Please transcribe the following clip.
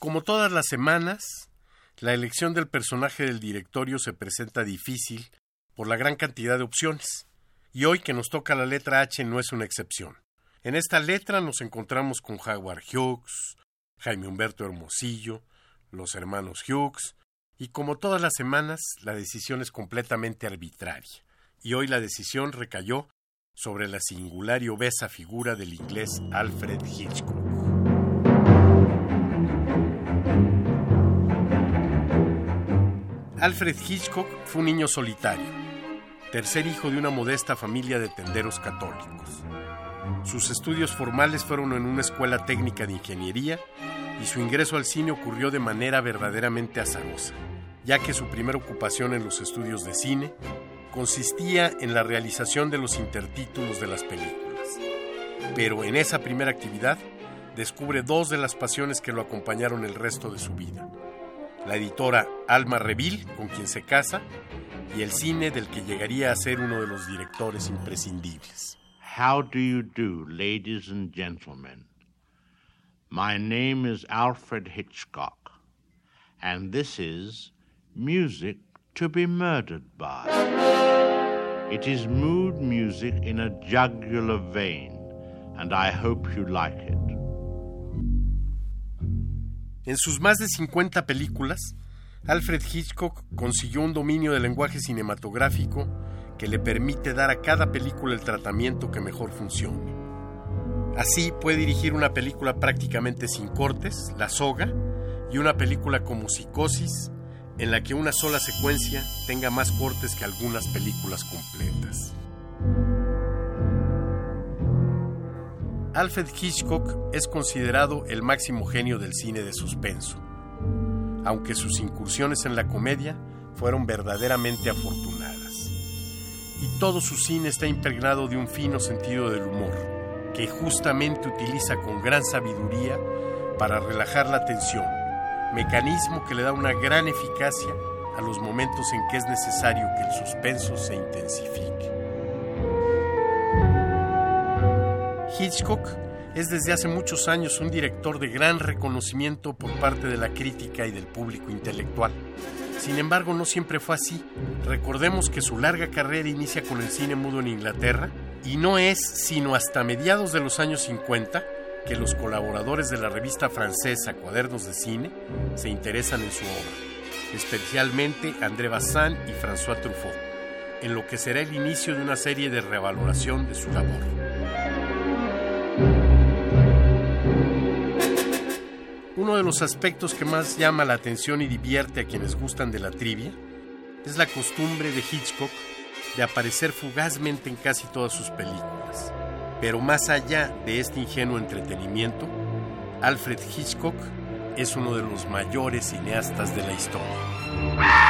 Como todas las semanas, la elección del personaje del directorio se presenta difícil por la gran cantidad de opciones. Y hoy que nos toca la letra H no es una excepción. En esta letra nos encontramos con Howard Hughes, Jaime Humberto Hermosillo, los hermanos Hughes, y como todas las semanas, la decisión es completamente arbitraria. Y hoy la decisión recayó sobre la singular y obesa figura del inglés Alfred Hitchcock. Alfred Hitchcock fue un niño solitario, tercer hijo de una modesta familia de tenderos católicos. Sus estudios formales fueron en una escuela técnica de ingeniería y su ingreso al cine ocurrió de manera verdaderamente azarosa, ya que su primera ocupación en los estudios de cine consistía en la realización de los intertítulos de las películas. Pero en esa primera actividad descubre dos de las pasiones que lo acompañaron el resto de su vida la editora Alma Reville, con quien se casa, y el cine del que llegaría a ser uno de los directores imprescindibles. How do you do, ladies and gentlemen? My name is Alfred Hitchcock, and this is Music to be Murdered by. It is mood music in a jugular vein, and I hope you like it. En sus más de 50 películas, Alfred Hitchcock consiguió un dominio del lenguaje cinematográfico que le permite dar a cada película el tratamiento que mejor funcione. Así puede dirigir una película prácticamente sin cortes, La Soga, y una película como Psicosis, en la que una sola secuencia tenga más cortes que algunas películas completas. Alfred Hitchcock es considerado el máximo genio del cine de suspenso, aunque sus incursiones en la comedia fueron verdaderamente afortunadas. Y todo su cine está impregnado de un fino sentido del humor, que justamente utiliza con gran sabiduría para relajar la tensión, mecanismo que le da una gran eficacia a los momentos en que es necesario que el suspenso se intensifique. Hitchcock es desde hace muchos años un director de gran reconocimiento por parte de la crítica y del público intelectual. Sin embargo, no siempre fue así. Recordemos que su larga carrera inicia con el cine mudo en Inglaterra y no es sino hasta mediados de los años 50 que los colaboradores de la revista francesa Cuadernos de Cine se interesan en su obra, especialmente André Bazin y François Truffaut, en lo que será el inicio de una serie de revaloración de su labor. Uno de los aspectos que más llama la atención y divierte a quienes gustan de la trivia es la costumbre de Hitchcock de aparecer fugazmente en casi todas sus películas. Pero más allá de este ingenuo entretenimiento, Alfred Hitchcock es uno de los mayores cineastas de la historia.